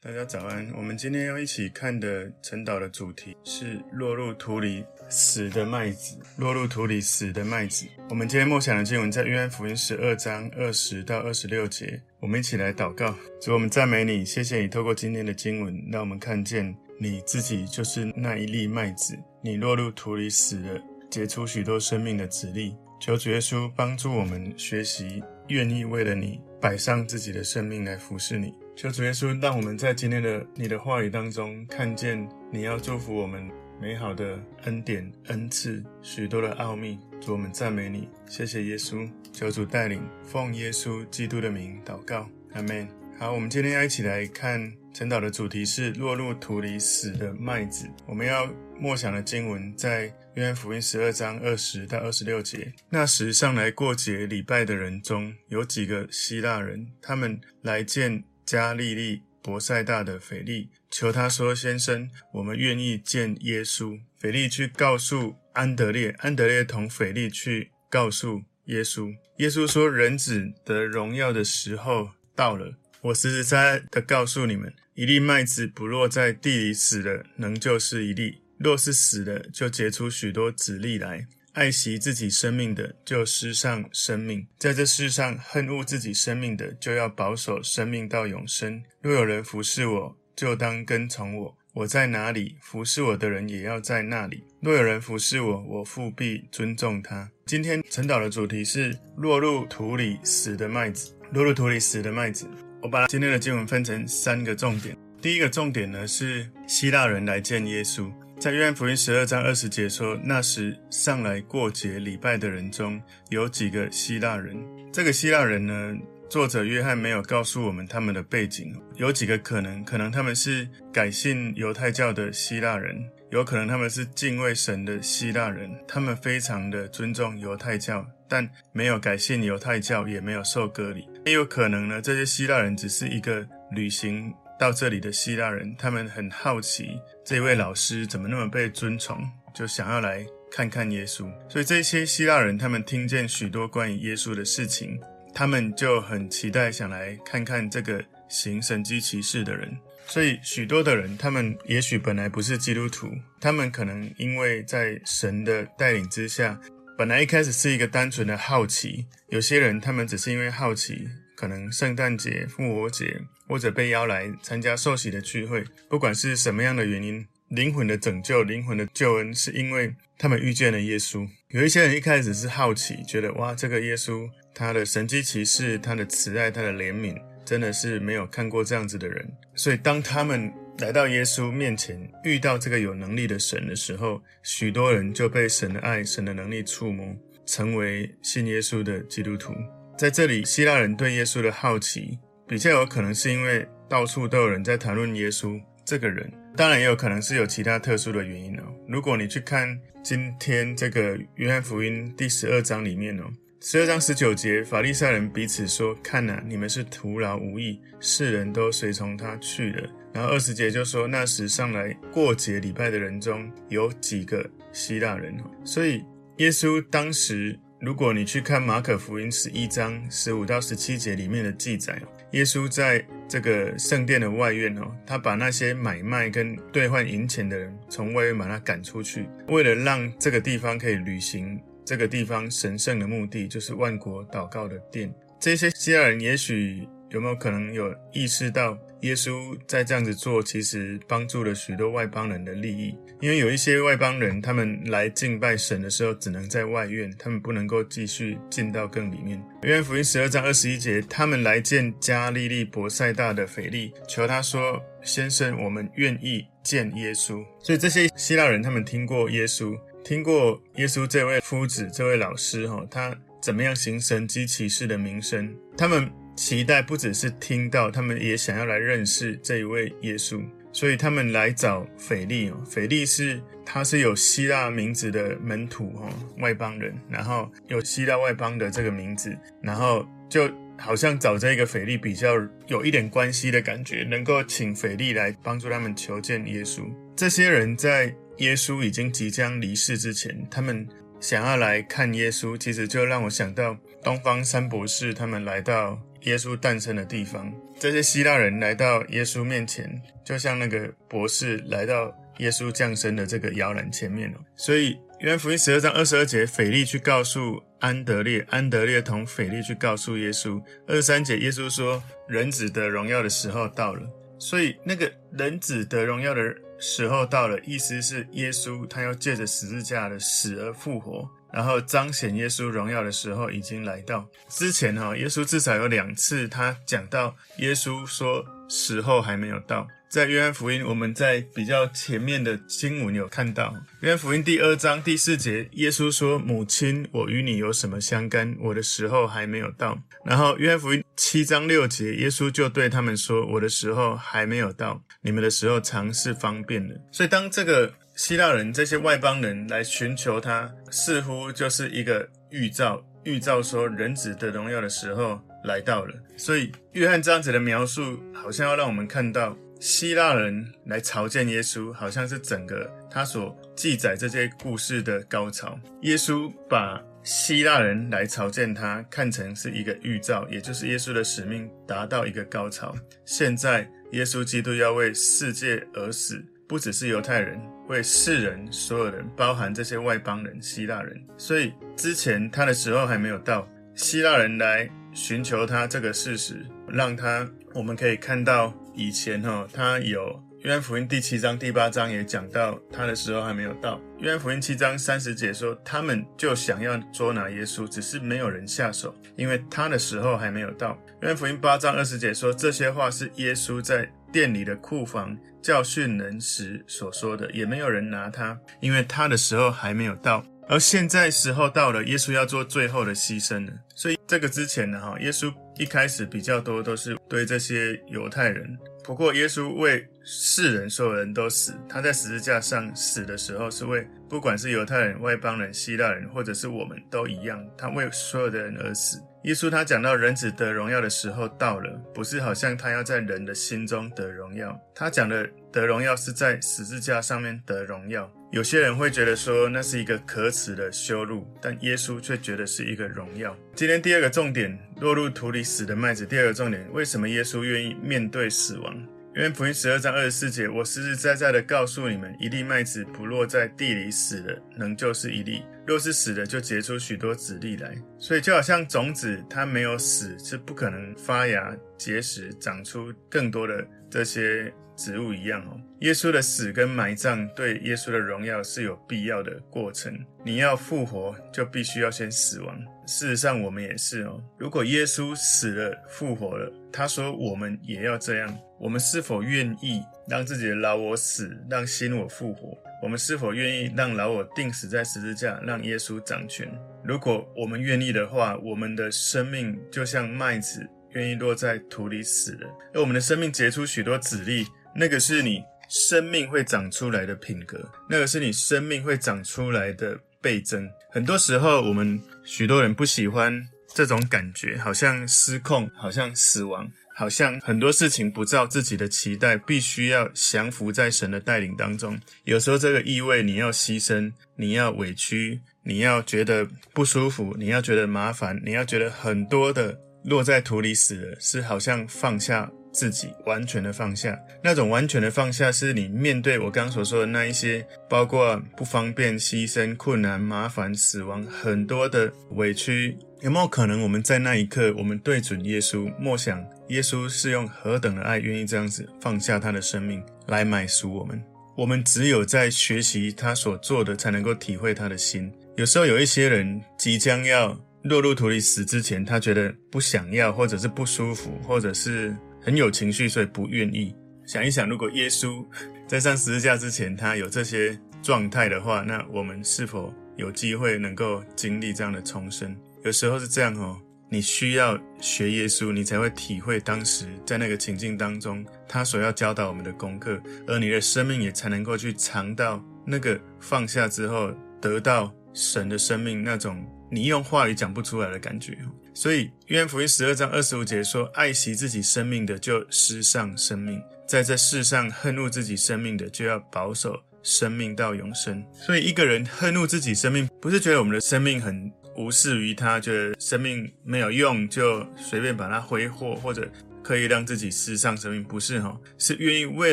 大家早安。我们今天要一起看的晨祷的主题是落入土里死的麦子。落入土里死的麦子。我们今天默想的经文在约翰福音十二章二十到二十六节。我们一起来祷告。主，我们赞美你，谢谢你透过今天的经文，让我们看见你自己就是那一粒麦子。你落入土里死了，结出许多生命的子粒。求主耶稣帮助我们学习，愿意为了你摆上自己的生命来服侍你。求主耶稣让我们在今天的你的话语当中看见你要祝福我们美好的恩典、恩赐、许多的奥秘。主，我们赞美你，谢谢耶稣。求主带领，奉耶稣基督的名祷告，阿门。好，我们今天要一起来看晨祷的主题是落入土里死的麦子。我们要默想的经文在约翰福音十二章二十到二十六节。那时上来过节礼拜的人中有几个希腊人，他们来见加利利伯赛大的腓力，求他说：“先生，我们愿意见耶稣。”腓力去告诉安德烈，安德烈同腓力去告诉耶稣。耶稣说：“人子得荣耀的时候到了。”我实实在在的告诉你们，一粒麦子不落在地里死了，能就是一粒；若是死了，就结出许多子粒来。爱惜自己生命的，就失丧生命；在这世上恨恶自己生命的，就要保守生命到永生。若有人服侍我，就当跟从我；我在哪里，服侍我的人也要在那里。若有人服侍我，我父必尊重他。今天晨祷的主题是落入土里死的麦子。落入土里死的麦子。我把今天的经文分成三个重点。第一个重点呢是希腊人来见耶稣，在约翰福音十二章二十节说，那时上来过节礼拜的人中有几个希腊人。这个希腊人呢，作者约翰没有告诉我们他们的背景，有几个可能，可能他们是改信犹太教的希腊人，有可能他们是敬畏神的希腊人，他们非常的尊重犹太教。但没有改信犹太教，也没有受割礼。也有可能呢，这些希腊人只是一个旅行到这里的希腊人，他们很好奇这位老师怎么那么被尊崇，就想要来看看耶稣。所以这些希腊人，他们听见许多关于耶稣的事情，他们就很期待想来看看这个行神迹奇事的人。所以许多的人，他们也许本来不是基督徒，他们可能因为在神的带领之下。本来一开始是一个单纯的好奇，有些人他们只是因为好奇，可能圣诞节、复活节或者被邀来参加受洗的聚会，不管是什么样的原因，灵魂的拯救、灵魂的救恩，是因为他们遇见了耶稣。有一些人一开始是好奇，觉得哇，这个耶稣他的神迹奇事、他的慈爱、他的怜悯，真的是没有看过这样子的人。所以当他们来到耶稣面前，遇到这个有能力的神的时候，许多人就被神的爱、神的能力触摸，成为信耶稣的基督徒。在这里，希腊人对耶稣的好奇，比较有可能是因为到处都有人在谈论耶稣这个人，当然也有可能是有其他特殊的原因哦。如果你去看今天这个约翰福音第十二章里面哦。十二章十九节，法利赛人彼此说：“看哪，你们是徒劳无益，世人都随从他去了。”然后二十节就说：“那时上来过节礼拜的人中有几个希腊人。”所以耶稣当时，如果你去看马可福音十一章十五到十七节里面的记载，耶稣在这个圣殿的外院哦，他把那些买卖跟兑换银钱的人从外院把他赶出去，为了让这个地方可以履行。这个地方神圣的目的就是万国祷告的殿。这些希腊人也许有没有可能有意识到，耶稣在这样子做，其实帮助了许多外邦人的利益。因为有一些外邦人，他们来敬拜神的时候，只能在外院，他们不能够继续进到更里面。约翰福音十二章二十一节，他们来见加利利伯赛大的腓力，求他说：“先生，我们愿意见耶稣。”所以这些希腊人，他们听过耶稣。听过耶稣这位夫子、这位老师，哈，他怎么样行神迹奇事的名声？他们期待不只是听到，他们也想要来认识这一位耶稣，所以他们来找腓力哦。腓力是他是有希腊名字的门徒，哈，外邦人，然后有希腊外邦的这个名字，然后就好像找这个腓力比较有一点关系的感觉，能够请腓力来帮助他们求见耶稣。这些人在。耶稣已经即将离世之前，他们想要来看耶稣，其实就让我想到东方三博士他们来到耶稣诞生的地方。这些希腊人来到耶稣面前，就像那个博士来到耶稣降生的这个摇篮前面哦。所以约翰福音十二章二十二节，腓力去告诉安德烈，安德烈同腓力去告诉耶稣。二十三节，耶稣说：“人子得荣耀的时候到了。”所以那个人子得荣耀的时候到了，意思是耶稣他要借着十字架的死而复活。然后彰显耶稣荣耀的时候已经来到。之前哈，耶稣至少有两次他讲到耶稣说时候还没有到。在约翰福音，我们在比较前面的经文有看到，约翰福音第二章第四节，耶稣说：“母亲，我与你有什么相干？我的时候还没有到。”然后约翰福音七章六节，耶稣就对他们说：“我的时候还没有到，你们的时候常是方便的。”所以当这个希腊人这些外邦人来寻求他，似乎就是一个预兆，预兆说人子的荣耀的时候来到了。所以约翰这样子的描述，好像要让我们看到希腊人来朝见耶稣，好像是整个他所记载这些故事的高潮。耶稣把希腊人来朝见他看成是一个预兆，也就是耶稣的使命达到一个高潮。现在耶稣基督要为世界而死。不只是犹太人，为世人，所有人，包含这些外邦人、希腊人。所以之前他的时候还没有到，希腊人来寻求他这个事实，让他我们可以看到以前哈，他有约翰福音第七章、第八章也讲到他的时候还没有到。约翰福音七章三十节说，他们就想要捉拿耶稣，只是没有人下手，因为他的时候还没有到。约翰福音八章二十节说，这些话是耶稣在店里的库房教训人时所说的，也没有人拿他，因为他的时候还没有到。而现在时候到了，耶稣要做最后的牺牲了。所以这个之前呢，哈，耶稣一开始比较多都是对这些犹太人。不过耶稣为世人，所有人都死。他在十字架上死的时候，是为不管是犹太人、外邦人、希腊人，或者是我们都一样，他为所有的人而死。耶稣他讲到人子得荣耀的时候到了，不是好像他要在人的心中得荣耀，他讲的得荣耀是在十字架上面得荣耀。有些人会觉得说那是一个可耻的羞辱，但耶稣却觉得是一个荣耀。今天第二个重点，落入土里死的麦子。第二个重点，为什么耶稣愿意面对死亡？因为福音十二章二十四节，我实实在在的告诉你们，一粒麦子不落在地里死了，仍旧是一粒；若是死了，就结出许多子粒来。所以就好像种子，它没有死是不可能发芽、结实、长出更多的这些。植物一样哦，耶稣的死跟埋葬对耶稣的荣耀是有必要的过程。你要复活，就必须要先死亡。事实上，我们也是哦。如果耶稣死了复活了，他说我们也要这样。我们是否愿意让自己的老我死，让新我复活？我们是否愿意让老我钉死在十字架，让耶稣掌权？如果我们愿意的话，我们的生命就像麦子，愿意落在土里死了，而我们的生命结出许多籽粒。那个是你生命会长出来的品格，那个是你生命会长出来的倍增。很多时候，我们许多人不喜欢这种感觉，好像失控，好像死亡，好像很多事情不照自己的期待，必须要降服在神的带领当中。有时候，这个意味你要牺牲，你要委屈，你要觉得不舒服，你要觉得麻烦，你要觉得很多的落在土里死了，是好像放下。自己完全的放下，那种完全的放下，是你面对我刚刚所说的那一些，包括不方便、牺牲、困难、麻烦、死亡，很多的委屈。有没有可能，我们在那一刻，我们对准耶稣，默想耶稣是用何等的爱，愿意这样子放下他的生命来买赎我们？我们只有在学习他所做的，才能够体会他的心。有时候有一些人即将要落入土里死之前，他觉得不想要，或者是不舒服，或者是。很有情绪，所以不愿意。想一想，如果耶稣在上十字架之前，他有这些状态的话，那我们是否有机会能够经历这样的重生？有时候是这样哦，你需要学耶稣，你才会体会当时在那个情境当中，他所要教导我们的功课，而你的生命也才能够去尝到那个放下之后得到神的生命那种你用话语讲不出来的感觉。所以，约翰福音十二章二十五节说：“爱惜自己生命的，就失丧生命；在这世上恨恶自己生命的，就要保守生命到永生。所以，一个人恨恶自己生命，不是觉得我们的生命很无视于他，觉得生命没有用，就随便把它挥霍，或者可以让自己失丧生命，不是哈，是愿意为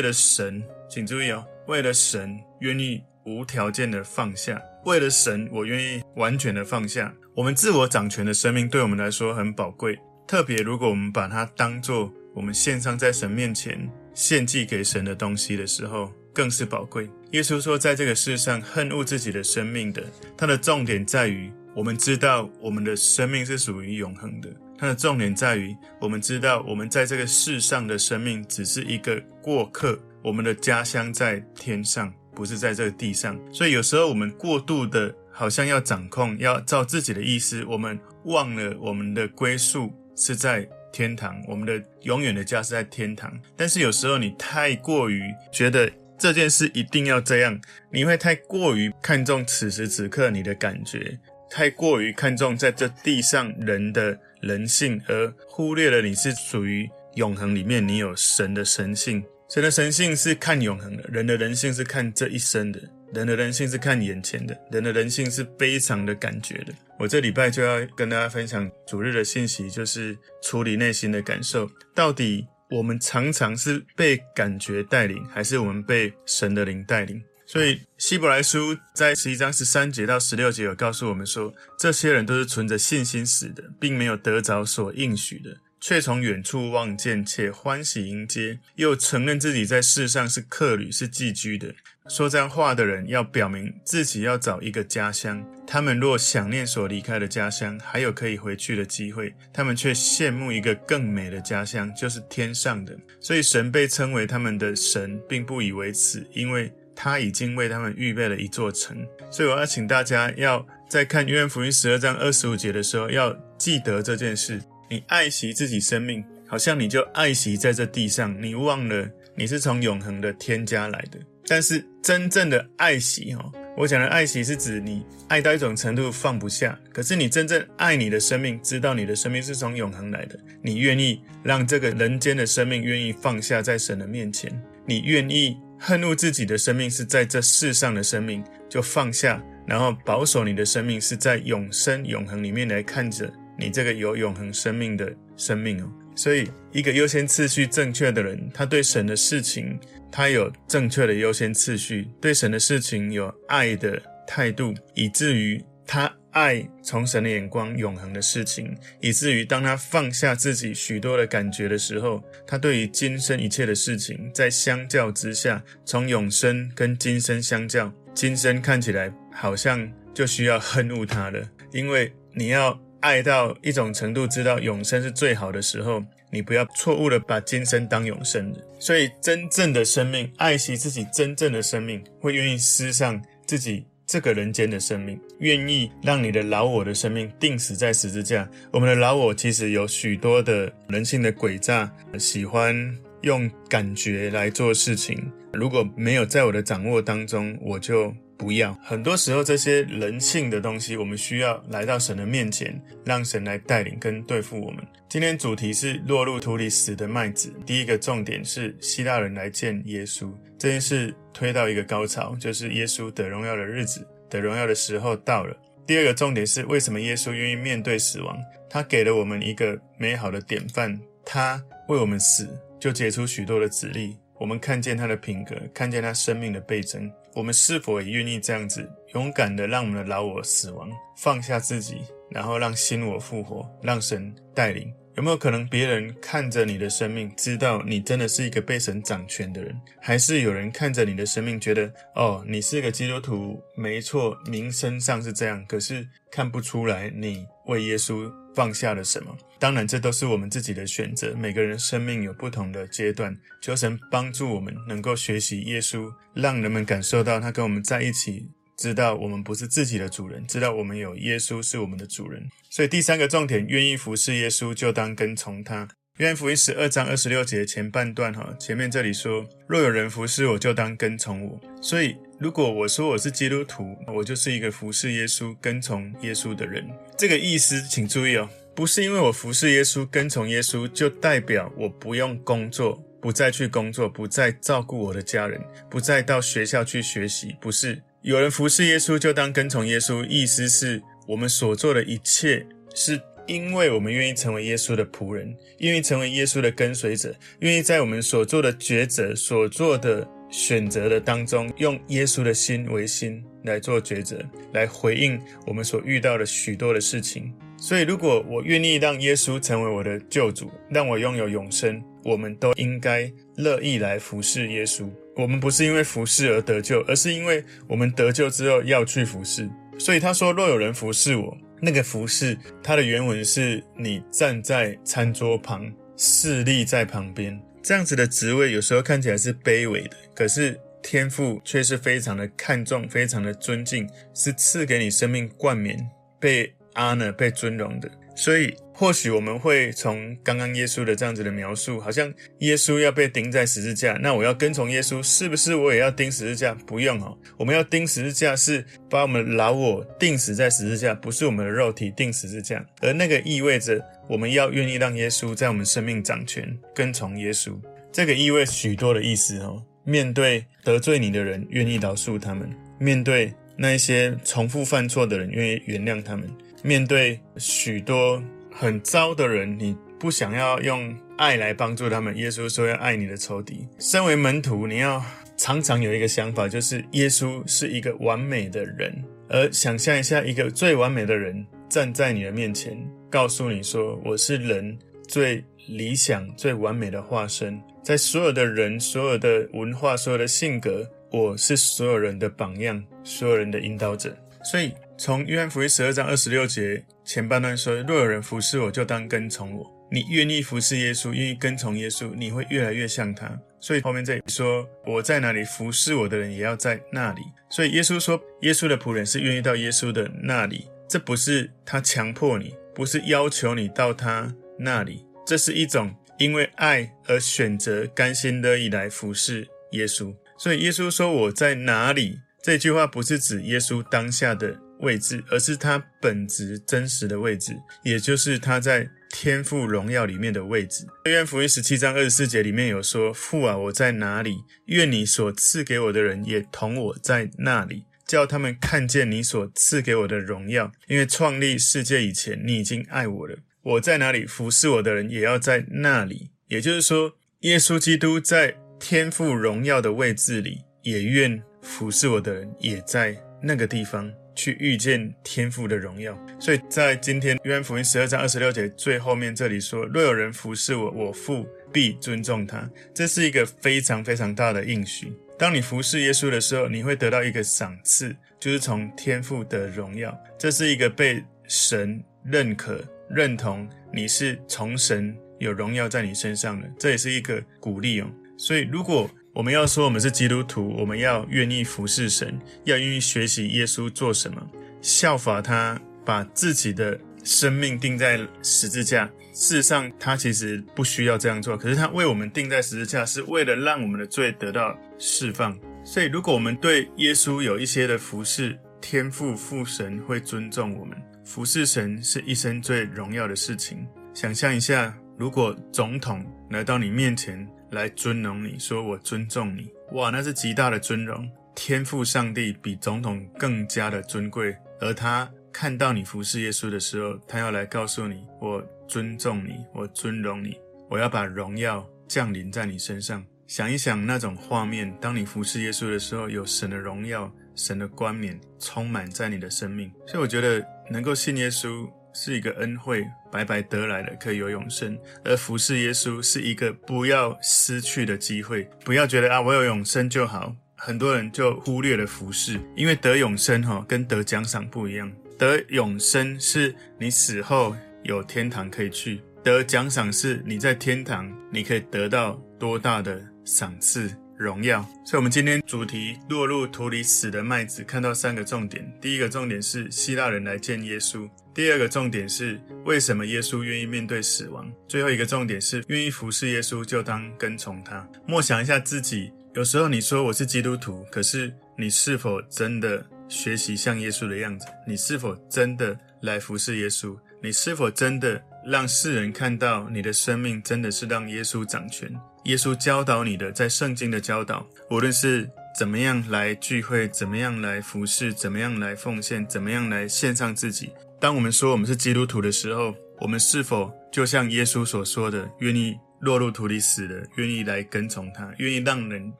了神，请注意哦，为了神愿意无条件的放下，为了神，我愿意完全的放下。我们自我掌权的生命，对我们来说很宝贵，特别如果我们把它当作我们献上在神面前献祭给神的东西的时候，更是宝贵。耶稣说，在这个世上恨恶自己的生命的，它的重点在于。我们知道我们的生命是属于永恒的，它的重点在于我们知道我们在这个世上的生命只是一个过客，我们的家乡在天上，不是在这个地上。所以有时候我们过度的，好像要掌控，要照自己的意思，我们忘了我们的归宿是在天堂，我们的永远的家是在天堂。但是有时候你太过于觉得这件事一定要这样，你会太过于看重此时此刻你的感觉。太过于看重在这地上人的人性，而忽略了你是属于永恒里面，你有神的神性。神的神性是看永恒的，人的人性是看这一生的，人的人性是看眼前的，人的人性是非常的感觉的。我这礼拜就要跟大家分享主日的信息，就是处理内心的感受。到底我们常常是被感觉带领，还是我们被神的灵带领？所以，希伯来书在十一章十三节到十六节有告诉我们说，这些人都是存着信心死的，并没有得着所应许的，却从远处望见，且欢喜迎接，又承认自己在世上是客旅，是寄居的。说这样话的人，要表明自己要找一个家乡。他们若想念所离开的家乡，还有可以回去的机会，他们却羡慕一个更美的家乡，就是天上的。所以，神被称为他们的神，并不以为耻，因为他已经为他们预备了一座城，所以我要请大家要在看约翰福音十二章二十五节的时候，要记得这件事。你爱惜自己生命，好像你就爱惜在这地上，你忘了你是从永恒的天家来的。但是真正的爱惜，哈，我讲的爱惜是指你爱到一种程度放不下。可是你真正爱你的生命，知道你的生命是从永恒来的，你愿意让这个人间的生命愿意放下在神的面前，你愿意。恨恶自己的生命是在这世上的生命，就放下，然后保守你的生命是在永生永恒里面来看着你这个有永恒生命的生命哦。所以，一个优先次序正确的人，他对神的事情，他有正确的优先次序，对神的事情有爱的态度，以至于他。爱从神的眼光永恒的事情，以至于当他放下自己许多的感觉的时候，他对于今生一切的事情，在相较之下，从永生跟今生相较，今生看起来好像就需要恨恶他了。因为你要爱到一种程度，知道永生是最好的时候，你不要错误的把今生当永生的。所以，真正的生命，爱惜自己真正的生命，会愿意失上自己。这个人间的生命，愿意让你的老我的生命钉死在十字架。我们的老我其实有许多的人性的诡诈，喜欢用感觉来做事情。如果没有在我的掌握当中，我就不要。很多时候，这些人性的东西，我们需要来到神的面前，让神来带领跟对付我们。今天主题是落入土里死的麦子。第一个重点是希腊人来见耶稣这件事。推到一个高潮，就是耶稣得荣耀的日子，得荣耀的时候到了。第二个重点是，为什么耶稣愿意面对死亡？他给了我们一个美好的典范，他为我们死，就结出许多的子粒。我们看见他的品格，看见他生命的倍增。我们是否也愿意这样子勇敢的让我们的老我死亡，放下自己，然后让新我复活，让神带领？有没有可能别人看着你的生命，知道你真的是一个被神掌权的人？还是有人看着你的生命，觉得哦，你是个基督徒，没错，名声上是这样，可是看不出来你为耶稣放下了什么？当然，这都是我们自己的选择。每个人生命有不同的阶段，求神帮助我们能够学习耶稣，让人们感受到他跟我们在一起。知道我们不是自己的主人，知道我们有耶稣是我们的主人。所以第三个重点，愿意服侍耶稣，就当跟从他。约翰福音十二章二十六节前半段，哈，前面这里说：若有人服侍我，就当跟从我。所以如果我说我是基督徒，我就是一个服侍耶稣、跟从耶稣的人。这个意思，请注意哦，不是因为我服侍耶稣、跟从耶稣，就代表我不用工作。不再去工作，不再照顾我的家人，不再到学校去学习。不是有人服侍耶稣就当跟从耶稣，意思是我们所做的一切，是因为我们愿意成为耶稣的仆人，愿意成为耶稣的跟随者，愿意在我们所做的抉择、所做的选择的当中，用耶稣的心为心来做抉择，来回应我们所遇到的许多的事情。所以，如果我愿意让耶稣成为我的救主，让我拥有永生，我们都应该乐意来服侍耶稣。我们不是因为服侍而得救，而是因为我们得救之后要去服侍。所以他说：“若有人服侍我，那个服侍，他的原文是你站在餐桌旁，侍立在旁边，这样子的职位，有时候看起来是卑微的，可是天父却是非常的看重，非常的尊敬，是赐给你生命冠冕，被。” honor 被尊荣的，所以或许我们会从刚刚耶稣的这样子的描述，好像耶稣要被钉在十字架，那我要跟从耶稣，是不是我也要钉十字架？不用哦，我们要钉十字架是把我们老我钉死在十字架，不是我们的肉体钉十字架，而那个意味着我们要愿意让耶稣在我们生命掌权，跟从耶稣。这个意味许多的意思哦，面对得罪你的人，愿意饶恕他们；面对那一些重复犯错的人，愿意原谅他们。面对许多很糟的人，你不想要用爱来帮助他们。耶稣说要爱你的仇敌。身为门徒，你要常常有一个想法，就是耶稣是一个完美的人。而想象一下，一个最完美的人站在你的面前，告诉你说：“我是人最理想、最完美的化身，在所有的人、所有的文化、所有的性格，我是所有人的榜样，所有人的引导者。”所以。从约翰福音十二章二十六节前半段说：“若有人服侍我，就当跟从我。你愿意服侍耶稣，愿意跟从耶稣，你会越来越像他。所以后面这里说：我在哪里服侍我的人，也要在那里。所以耶稣说，耶稣的仆人是愿意到耶稣的那里。这不是他强迫你，不是要求你到他那里，这是一种因为爱而选择甘心乐意来服侍耶稣。所以耶稣说我在哪里，这句话不是指耶稣当下的。”位置，而是他本质真实的位置，也就是他在天父荣耀里面的位置。约翰福音十七章二十四节里面有说：“父啊，我在哪里？愿你所赐给我的人也同我在那里，叫他们看见你所赐给我的荣耀。因为创立世界以前，你已经爱我了。我在哪里，服侍我的人也要在那里。也就是说，耶稣基督在天父荣耀的位置里，也愿服侍我的人也在那个地方。”去遇见天父的荣耀，所以在今天约翰福音十二章二十六节最后面这里说：“若有人服侍我，我父必尊重他。”这是一个非常非常大的应许。当你服侍耶稣的时候，你会得到一个赏赐，就是从天父的荣耀。这是一个被神认可、认同，你是从神有荣耀在你身上的，这也是一个鼓励哦。所以如果我们要说我们是基督徒，我们要愿意服侍神，要愿意学习耶稣做什么，效法他，把自己的生命钉在十字架。事实上，他其实不需要这样做，可是他为我们钉在十字架，是为了让我们的罪得到释放。所以，如果我们对耶稣有一些的服侍，天父父神会尊重我们。服侍神是一生最荣耀的事情。想象一下，如果总统来到你面前。来尊荣你，说我尊重你，哇，那是极大的尊荣。天赋上帝比总统更加的尊贵，而他看到你服侍耶稣的时候，他要来告诉你，我尊重你，我尊荣你，我要把荣耀降临在你身上。想一想那种画面，当你服侍耶稣的时候，有神的荣耀、神的冠冕充满在你的生命。所以我觉得能够信耶稣。是一个恩惠，白白得来的，可以有永生。而服侍耶稣是一个不要失去的机会，不要觉得啊，我有永生就好。很多人就忽略了服侍，因为得永生哈，跟得奖赏不一样。得永生是你死后有天堂可以去，得奖赏是你在天堂你可以得到多大的赏赐。荣耀，所以我们今天主题落入土里死的麦子，看到三个重点。第一个重点是希腊人来见耶稣；第二个重点是为什么耶稣愿意面对死亡；最后一个重点是愿意服侍耶稣就当跟从他。默想一下自己，有时候你说我是基督徒，可是你是否真的学习像耶稣的样子？你是否真的来服侍耶稣？你是否真的让世人看到你的生命真的是让耶稣掌权。耶稣教导你的，在圣经的教导，无论是怎么样来聚会，怎么样来服侍，怎么样来奉献，怎么样来献上自己。当我们说我们是基督徒的时候，我们是否就像耶稣所说的，愿意落入土里死的，愿意来跟从他，愿意让人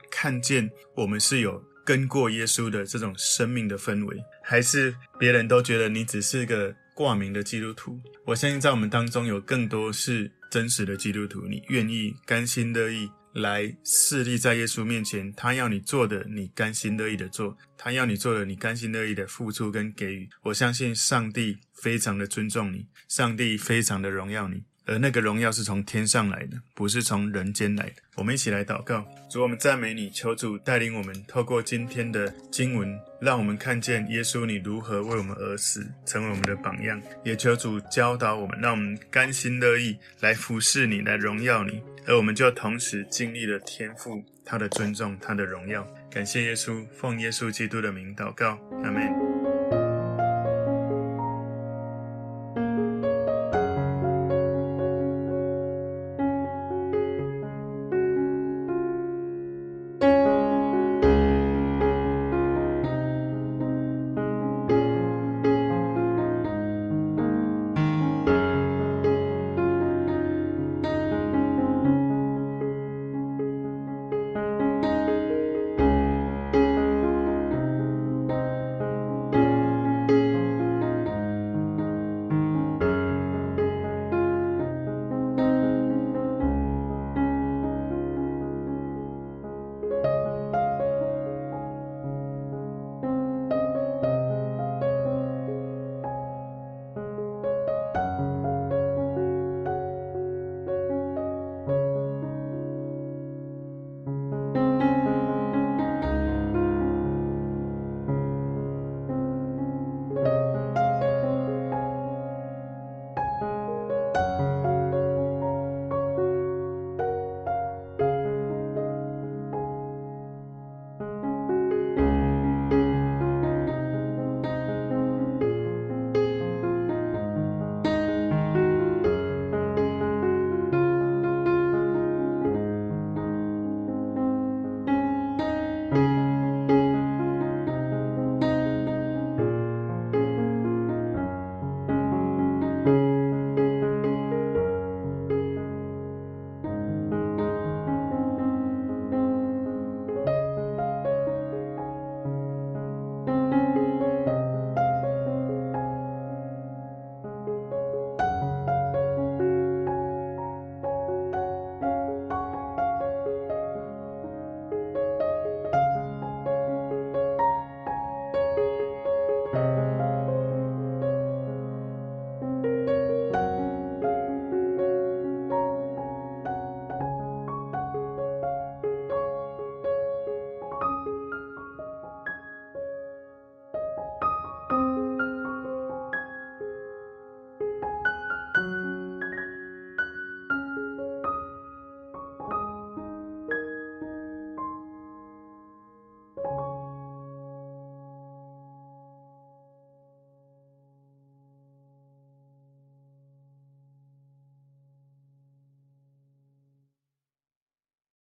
看见我们是有跟过耶稣的这种生命的氛围？还是别人都觉得你只是个挂名的基督徒？我相信在我们当中有更多是真实的基督徒，你愿意甘心乐意来侍立在耶稣面前，他要你做的，你甘心乐意的做；他要你做的，你甘心乐意的付出跟给予。我相信上帝非常的尊重你，上帝非常的荣耀你。而那个荣耀是从天上来的，不是从人间来的。我们一起来祷告，主，我们赞美你，求主带领我们，透过今天的经文，让我们看见耶稣你如何为我们而死，成为我们的榜样。也求主教导我们，让我们甘心乐意来服侍你，来荣耀你。而我们就同时经历了天父他的尊重，他的荣耀。感谢耶稣，奉耶稣基督的名祷告，阿门。